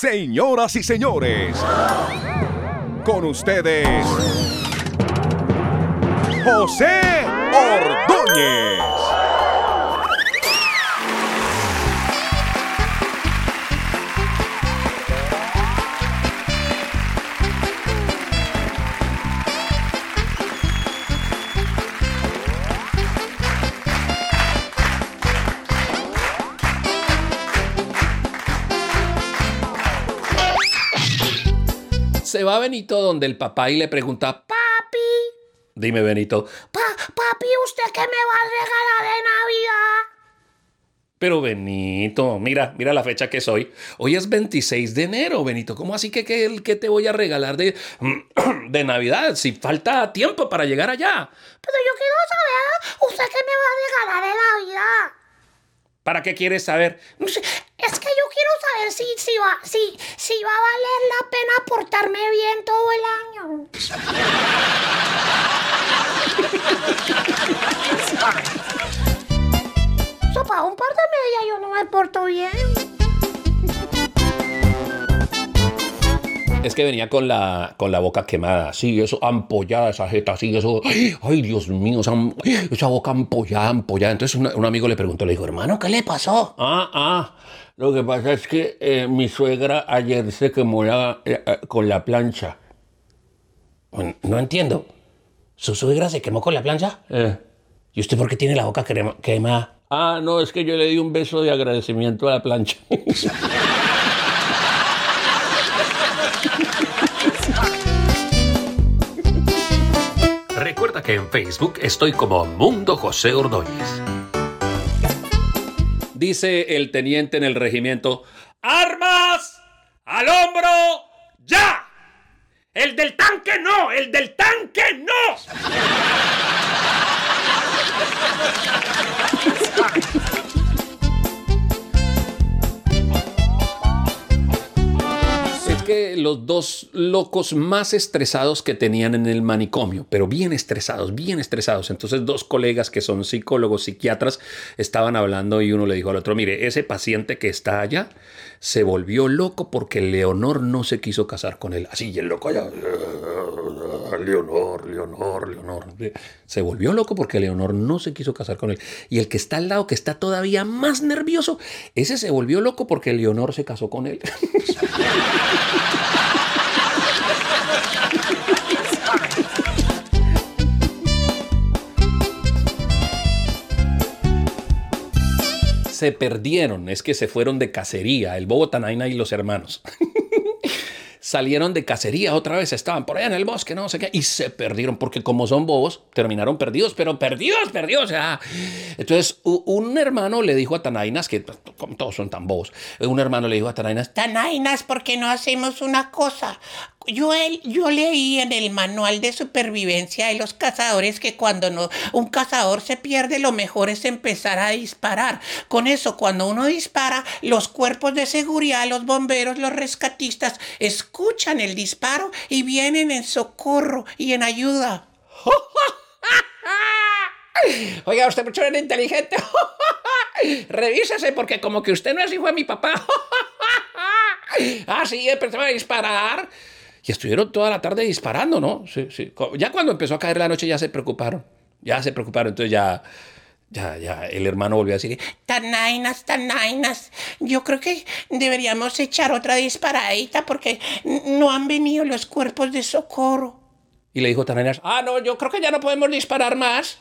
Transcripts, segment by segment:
Señoras y señores, con ustedes, José Ordóñez. Se va Benito donde el papá y le pregunta, papi, dime Benito, "Pa- papi, ¿usted qué me va a regalar de Navidad? Pero Benito, mira, mira la fecha que soy. Hoy es 26 de enero, Benito. ¿Cómo así que qué que te voy a regalar de, de Navidad si falta tiempo para llegar allá? Pero yo quiero saber, ¿usted qué me va a regalar de Navidad? ¿Para qué quieres saber? No sé, Es que yo si, si, va, si, si va a valer la pena portarme bien todo el año. So, para un par de medias yo no me porto bien. Es que venía con la, con la boca quemada, sí, eso, ampollada esa jeta, sí, eso, ay, ay, Dios mío, esa, esa boca ampollada, ampollada. Entonces una- un amigo le preguntó, le dijo, hermano, ¿qué le pasó? Ah, ah, lo que pasa es que eh, mi suegra ayer se quemó la- eh, eh, con la plancha. Bueno, No entiendo. ¿Su suegra se quemó con la plancha? ¿Y usted por qué tiene la boca quemada? Ah, no, es que yo le di un beso de agradecimiento a la plancha. en Facebook estoy como Mundo José Ordóñez. Dice el teniente en el regimiento, ¡Armas! ¡Al hombro! ¡Ya! ¡El del tanque no! ¡El del tanque no! Los dos locos más estresados que tenían en el manicomio, pero bien estresados, bien estresados. Entonces dos colegas que son psicólogos, psiquiatras, estaban hablando y uno le dijo al otro, mire, ese paciente que está allá se volvió loco porque Leonor no se quiso casar con él. Así, y el loco allá, Leonor, Leonor, Leonor. Se volvió loco porque Leonor no se quiso casar con él. Y el que está al lado, que está todavía más nervioso, ese se volvió loco porque Leonor se casó con él. se perdieron, es que se fueron de cacería, el Bobo Tanaina y los hermanos. Salieron de cacería otra vez, estaban por allá en el bosque, no sé qué, y se perdieron, porque como son bobos, terminaron perdidos, pero perdidos, perdidos. sea. Entonces, un hermano le dijo a Tanainas, que pues, como todos son tan bobos, un hermano le dijo a Tanainas, Tanainas, ¿por qué no hacemos una cosa? Yo, yo leí en el manual de supervivencia de los cazadores que cuando no, un cazador se pierde, lo mejor es empezar a disparar. Con eso, cuando uno dispara, los cuerpos de seguridad, los bomberos, los rescatistas, escuchan el disparo y vienen en socorro y en ayuda. Oiga, usted mucho era inteligente. Revísese porque como que usted no es hijo de mi papá. ah, sí, empezó a disparar. Y estuvieron toda la tarde disparando, ¿no? Sí, sí. Ya cuando empezó a caer la noche ya se preocuparon. Ya se preocuparon. Entonces ya, Ya, ya, el hermano volvió a decir, Tanainas, tanainas. Yo creo que deberíamos echar otra disparadita porque no han venido los cuerpos de socorro. y le dijo Tanainas, ah, no, yo creo que ya no podemos disparar más.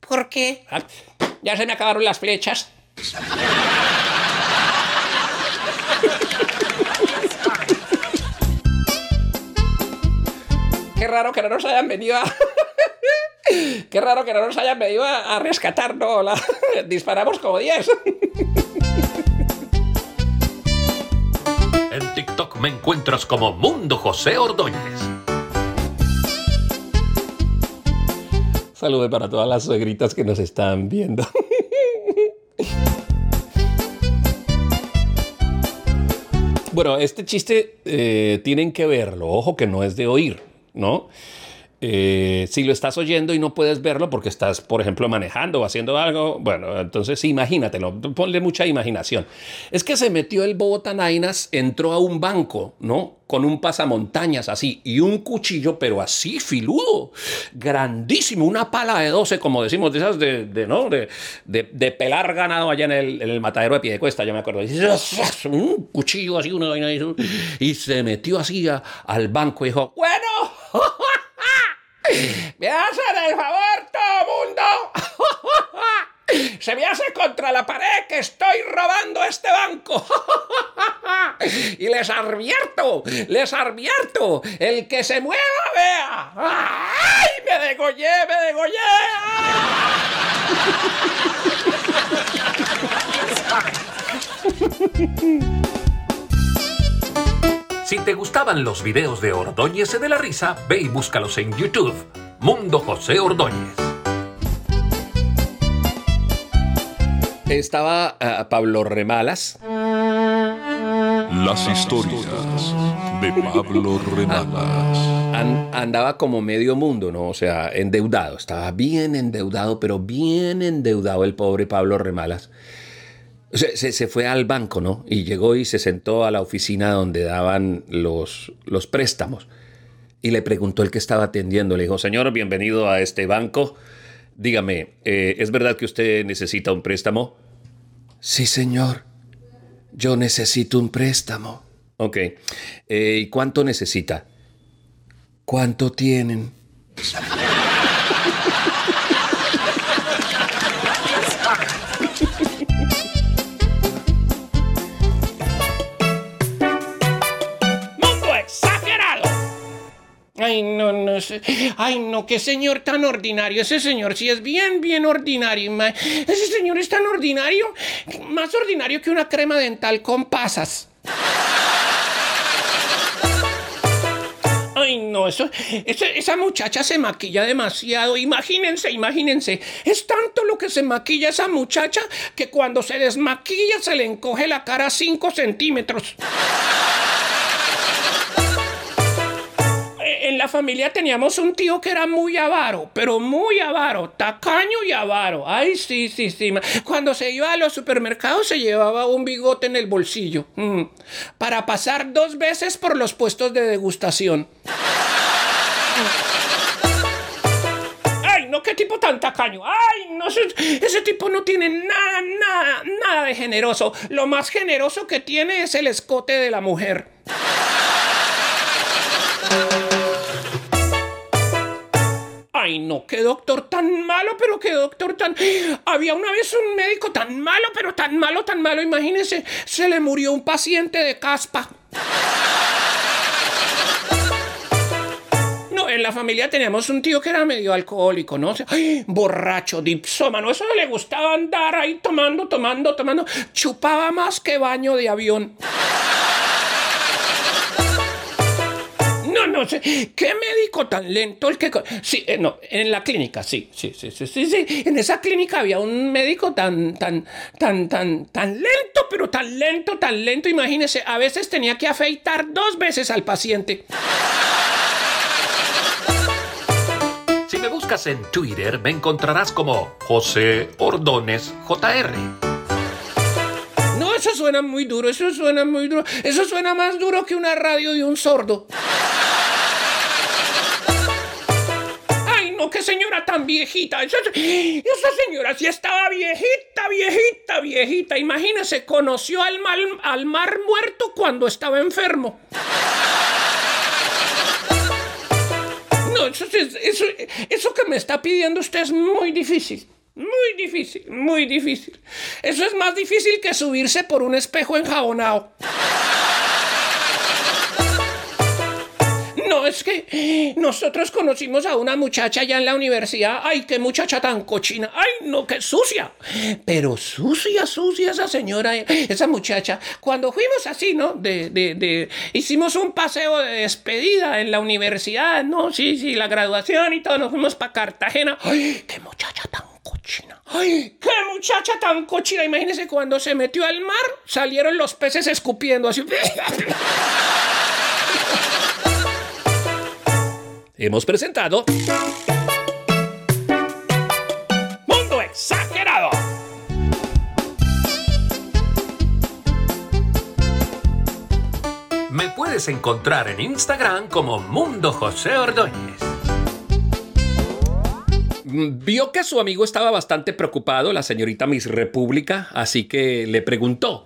¿Por qué? Ah, Ya se me acabaron las flechas. Qué raro que no nos hayan venido a... Qué raro que no nos hayan venido a, rescatar, ¿no? La- Disparamos como 10. En TikTok me encuentras como Mundo José Ordóñez. Saludos para todas las suegritas que nos están viendo. Bueno, este chiste eh, tienen que verlo. Ojo que no es de oír, ¿no? Eh, si lo estás oyendo y no puedes verlo porque estás, por ejemplo, manejando o haciendo algo, bueno, entonces imagínatelo, ponle mucha imaginación. Es que se metió el bobo Tanainas, entró a un banco, ¿no? Con un pasamontañas así y un cuchillo, pero así filudo, grandísimo, una pala de 12, como decimos, de esas de, de, ¿no? De, de- de pelar ganado allá en el, en el matadero de Piedecuesta, yo me acuerdo. Un cuchillo así, una vaina y se metió así a- al banco y dijo, bueno. ¡Me hacen el favor, todo mundo! Se me hace contra la pared que estoy robando este banco. y les advierto, les advierto, el que se mueva, vea. ¡Ay! Me degollé, me degollé. Si te gustaban los videos de Ordóñez de la Risa, ve y búscalos en YouTube. Mundo José Ordóñez. Estaba ah, Pablo Remalas. Las historias de Pablo Remalas. An- andaba como medio mundo, ¿no? O sea, endeudado. Estaba bien endeudado, pero bien endeudado el pobre Pablo Remalas. Se fue al banco, ¿no? Y llegó y se sentó a la oficina donde daban los, los préstamos. Y le preguntó el que estaba atendiendo. Le dijo, señor, bienvenido a este banco. Dígame, eh, ¿es verdad que usted necesita un préstamo? Sí, señor. Yo necesito un préstamo. Ok. Eh, ¿Y cuánto necesita? ¿Cuánto tienen? Ay, no, no sé. Ay, no, qué señor tan ordinario. Ese señor sí es bien, bien ordinario. Ese señor es tan ordinario, más ordinario que una crema dental con pasas. Ay, no, eso, esa muchacha se maquilla demasiado. Imagínense, imagínense. Es tanto lo que se maquilla esa muchacha que cuando se desmaquilla se le encoge la cara 5 centímetros. La familia teníamos un tío que era muy avaro, pero muy avaro, tacaño y avaro. Ay, sí, sí, sí. Cuando se iba a los supermercados se llevaba un bigote en el bolsillo mm, para pasar dos veces por los puestos de degustación. ¡Ay, no, qué tipo tan tacaño! ¡Ay, no! Ese, ese tipo no tiene nada, nada, nada de generoso. Lo más generoso que tiene es el escote de la mujer. Ay, no, qué doctor tan malo, pero qué doctor tan... Había una vez un médico tan malo, pero tan malo, tan malo, imagínense, se le murió un paciente de caspa. No, en la familia teníamos un tío que era medio alcohólico, ¿no? O sea, ay, borracho, dipsómano, eso le gustaba andar ahí tomando, tomando, tomando. Chupaba más que baño de avión. No, sé. ¿Qué médico tan lento el que... Sí, eh, no, en la clínica, sí, sí, sí, sí, sí, sí. En esa clínica había un médico tan, tan, tan, tan, tan lento, pero tan lento, tan lento. Imagínese, a veces tenía que afeitar dos veces al paciente. Si me buscas en Twitter, me encontrarás como José Ordones JR. No, eso suena muy duro, eso suena muy duro. Eso suena más duro que una radio de un sordo. Señora tan viejita. Esa, esa señora sí estaba viejita, viejita, viejita. Imagínese, conoció al, mal- al mar muerto cuando estaba enfermo. No, eso, es- eso, eso que me está pidiendo usted es muy difícil. Muy difícil, muy difícil. Eso es más difícil que subirse por un espejo enjabonado. Es que nosotros conocimos a una muchacha allá en la universidad. Ay, qué muchacha tan cochina. Ay, no, qué sucia. Pero sucia, sucia esa señora, eh, esa muchacha. Cuando fuimos así, ¿no? De, de, de, hicimos un paseo de despedida en la universidad, ¿no? Sí, sí, la graduación y todo. Nos fuimos para Cartagena. Ay, qué muchacha tan cochina. Ay, qué muchacha tan cochina. Imagínese cuando se metió al mar, salieron los peces escupiendo así. Hemos presentado Mundo exagerado. Me puedes encontrar en Instagram como Mundo José Ordóñez. Mm, Vio que su amigo estaba bastante preocupado, la señorita Miss República, así que le preguntó.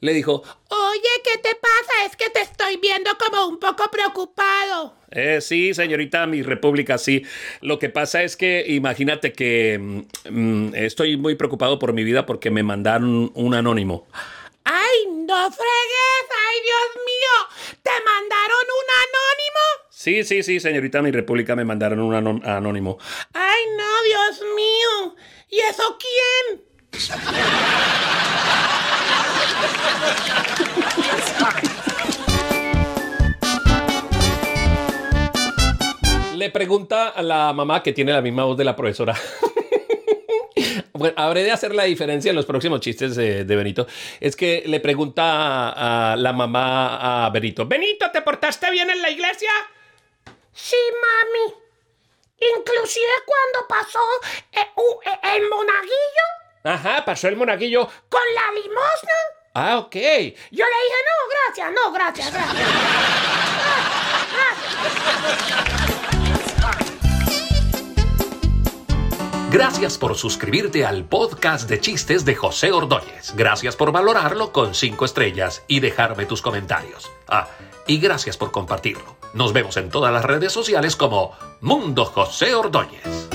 Le dijo, Oye, ¿qué te pasa? Es que te estoy viendo como un poco preocupado. Eh, sí, señorita Miss República, sí. Lo que pasa es que imagínate que mm, mm, estoy muy preocupado por mi vida porque me mandaron un anónimo. ¡Ay, no fregues! ¡Ay, Dios mío! ¿Te mandaron un anónimo? Sí, sí, sí, señorita Miss República, me mandaron un anó- anónimo. ¡Ay, no, Dios mío! ¿Y eso Le pregunta a la mamá que tiene la misma voz de la profesora. Bueno, habré de hacer la diferencia en los próximos chistes de, de Benito. Es que le pregunta a, a la mamá a Benito. Benito, ¿te portaste bien en la iglesia? Sí, mami. Inclusive cuando pasó eh, eh, el monaguillo Ajá, pasó el monaguillo. con la limosna. Ah, ok. Yo le dije, no, gracias, no, gracias, gracias. Gracias por suscribirte al podcast de chistes de José Ordóñez. Gracias por valorarlo con 5 estrellas y dejarme tus comentarios. Ah, y gracias por compartirlo. Nos vemos en todas las redes sociales como Mundo José Ordóñez.